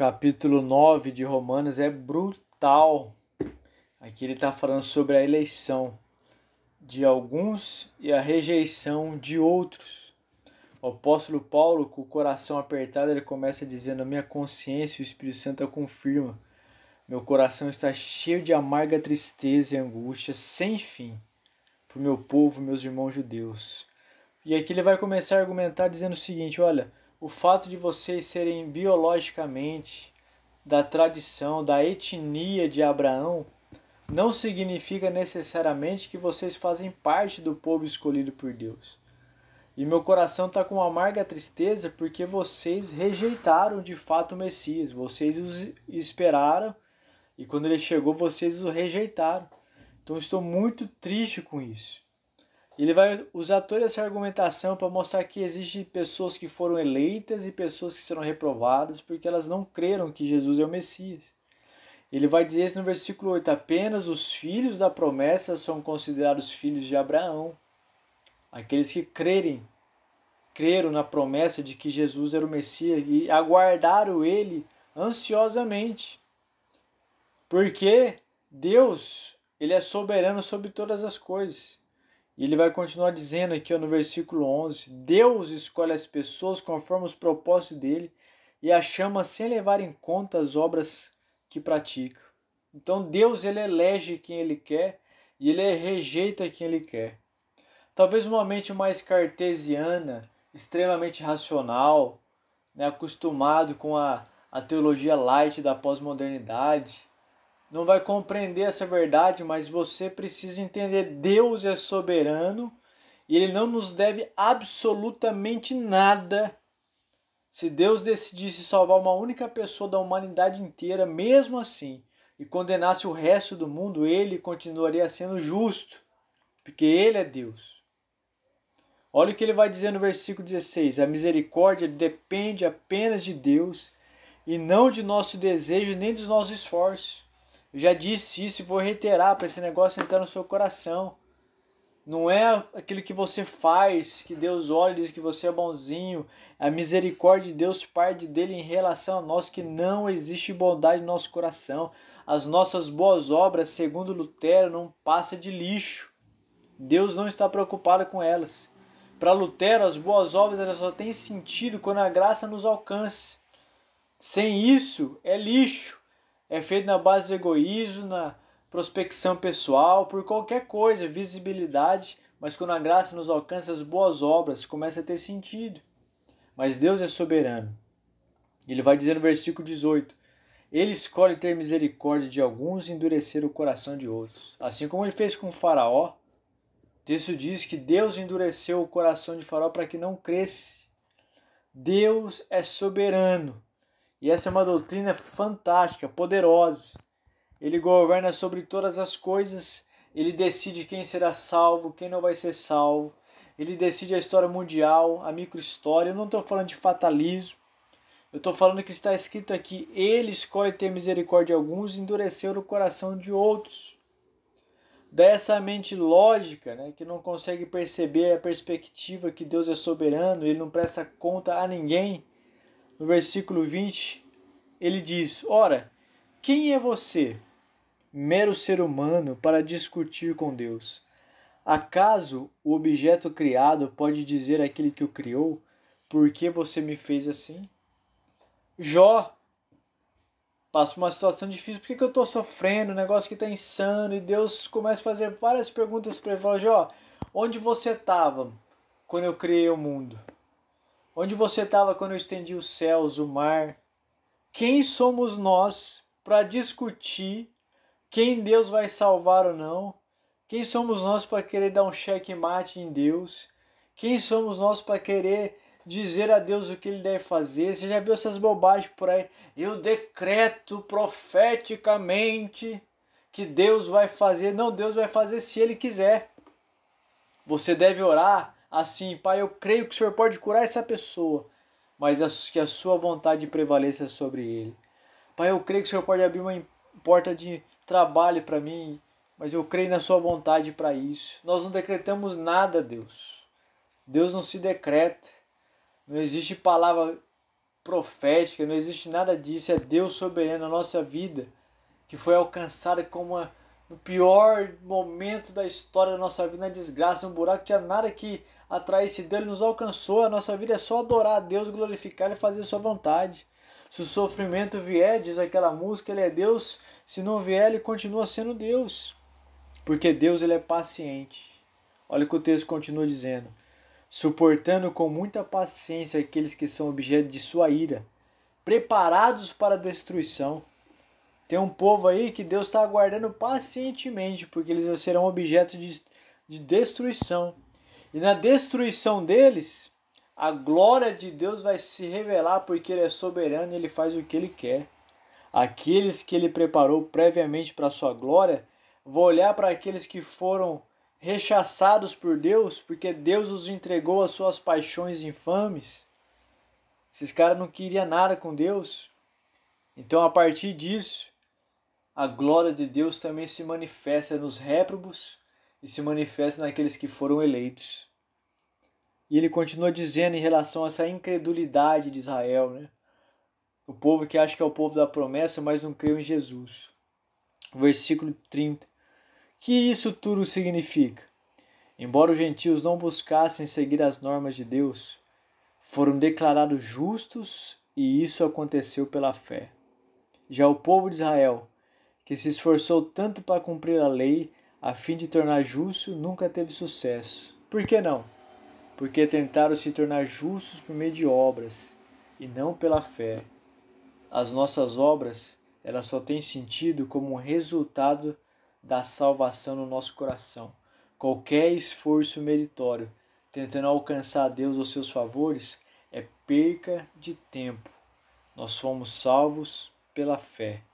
capítulo 9 de Romanos é brutal. Aqui ele está falando sobre a eleição de alguns e a rejeição de outros. O apóstolo Paulo, com o coração apertado, ele começa dizendo: A minha consciência, o Espírito Santo a confirma. Meu coração está cheio de amarga tristeza e angústia sem fim para o meu povo, meus irmãos judeus. E aqui ele vai começar a argumentar dizendo o seguinte: olha, o fato de vocês serem biologicamente da tradição, da etnia de Abraão, não significa necessariamente que vocês fazem parte do povo escolhido por Deus. E meu coração está com uma amarga tristeza porque vocês rejeitaram de fato o Messias. Vocês o esperaram e quando ele chegou, vocês o rejeitaram. Então estou muito triste com isso. Ele vai usar toda essa argumentação para mostrar que existem pessoas que foram eleitas e pessoas que serão reprovadas porque elas não creram que Jesus é o Messias. Ele vai dizer isso no versículo 8: apenas os filhos da promessa são considerados filhos de Abraão. Aqueles que crerem, creram na promessa de que Jesus era o Messias e aguardaram ele ansiosamente. Porque Deus, ele é soberano sobre todas as coisas. E ele vai continuar dizendo aqui ó, no versículo 11: Deus escolhe as pessoas conforme os propósitos dele e a chama sem levar em conta as obras que pratica. Então Deus ele elege quem ele quer e ele rejeita quem ele quer. Talvez uma mente mais cartesiana, extremamente racional, né, acostumado com a, a teologia light da pós-modernidade, não vai compreender essa verdade, mas você precisa entender: Deus é soberano e Ele não nos deve absolutamente nada. Se Deus decidisse salvar uma única pessoa da humanidade inteira, mesmo assim, e condenasse o resto do mundo, Ele continuaria sendo justo, porque Ele é Deus. Olha o que ele vai dizer no versículo 16: A misericórdia depende apenas de Deus e não de nosso desejo nem dos nossos esforços. Eu já disse isso e vou reiterar para esse negócio entrar no seu coração. Não é aquilo que você faz, que Deus olha e diz que você é bonzinho. A misericórdia de Deus parte dele em relação a nós, que não existe bondade no nosso coração. As nossas boas obras, segundo Lutero, não passa de lixo. Deus não está preocupado com elas. Para Lutero, as boas obras elas só têm sentido quando a graça nos alcance. Sem isso, é lixo é feito na base do egoísmo, na prospecção pessoal, por qualquer coisa, visibilidade, mas quando a graça nos alcança, as boas obras começam a ter sentido. Mas Deus é soberano. Ele vai dizer no versículo 18: Ele escolhe ter misericórdia de alguns e endurecer o coração de outros. Assim como ele fez com Faraó, o texto diz que Deus endureceu o coração de Faraó para que não cresce. Deus é soberano. E essa é uma doutrina fantástica, poderosa. Ele governa sobre todas as coisas, ele decide quem será salvo, quem não vai ser salvo. Ele decide a história mundial, a microhistória. Eu não estou falando de fatalismo. Eu estou falando que está escrito aqui: Ele escolhe ter misericórdia de alguns e endurecer o coração de outros. Dessa mente lógica, né, que não consegue perceber a perspectiva que Deus é soberano, ele não presta conta a ninguém no versículo 20, ele diz: Ora, quem é você, mero ser humano, para discutir com Deus? Acaso o objeto criado pode dizer àquele que o criou: Por que você me fez assim? Jó passa uma situação difícil, por que, que eu estou sofrendo? Um negócio que está insano, e Deus começa a fazer várias perguntas para ele: fala, Jó, onde você estava quando eu criei o mundo? Onde você estava quando eu estendi os céus, o mar? Quem somos nós para discutir quem Deus vai salvar ou não? Quem somos nós para querer dar um cheque-mate em Deus? Quem somos nós para querer dizer a Deus o que ele deve fazer? Você já viu essas bobagens por aí? Eu decreto profeticamente que Deus vai fazer. Não, Deus vai fazer se ele quiser. Você deve orar assim, Pai, eu creio que o Senhor pode curar essa pessoa, mas que a sua vontade prevaleça sobre ele. Pai, eu creio que o Senhor pode abrir uma porta de trabalho para mim, mas eu creio na sua vontade para isso. Nós não decretamos nada, Deus. Deus não se decreta. Não existe palavra profética, não existe nada disso, é Deus soberano na nossa vida, que foi alcançada como uma, no pior momento da história da nossa vida, na desgraça, um buraco, tinha nada que atraísse dele, nos alcançou, a nossa vida é só adorar a Deus, glorificar e fazer sua vontade. Se o sofrimento vier, diz aquela música, ele é Deus, se não vier, ele continua sendo Deus. Porque Deus ele é paciente. Olha o que o texto continua dizendo suportando com muita paciência aqueles que são objeto de sua ira, preparados para a destruição. Tem um povo aí que Deus está aguardando pacientemente, porque eles serão objeto de, de destruição. E na destruição deles, a glória de Deus vai se revelar, porque Ele é soberano e Ele faz o que Ele quer. Aqueles que Ele preparou previamente para a sua glória, vão olhar para aqueles que foram rechaçados por Deus, porque Deus os entregou às suas paixões infames. Esses caras não queriam nada com Deus. Então, a partir disso, a glória de Deus também se manifesta nos réprobos e se manifesta naqueles que foram eleitos. E ele continua dizendo em relação a essa incredulidade de Israel, né? O povo que acha que é o povo da promessa, mas não creu em Jesus. Versículo 30 que isso tudo significa? Embora os gentios não buscassem seguir as normas de Deus, foram declarados justos e isso aconteceu pela fé. Já o povo de Israel, que se esforçou tanto para cumprir a lei a fim de tornar justo, nunca teve sucesso. Por que não? Porque tentaram se tornar justos por meio de obras e não pela fé. As nossas obras, elas só têm sentido como resultado da salvação no nosso coração. Qualquer esforço meritório tentando alcançar a Deus ou seus favores é perca de tempo. Nós fomos salvos pela fé.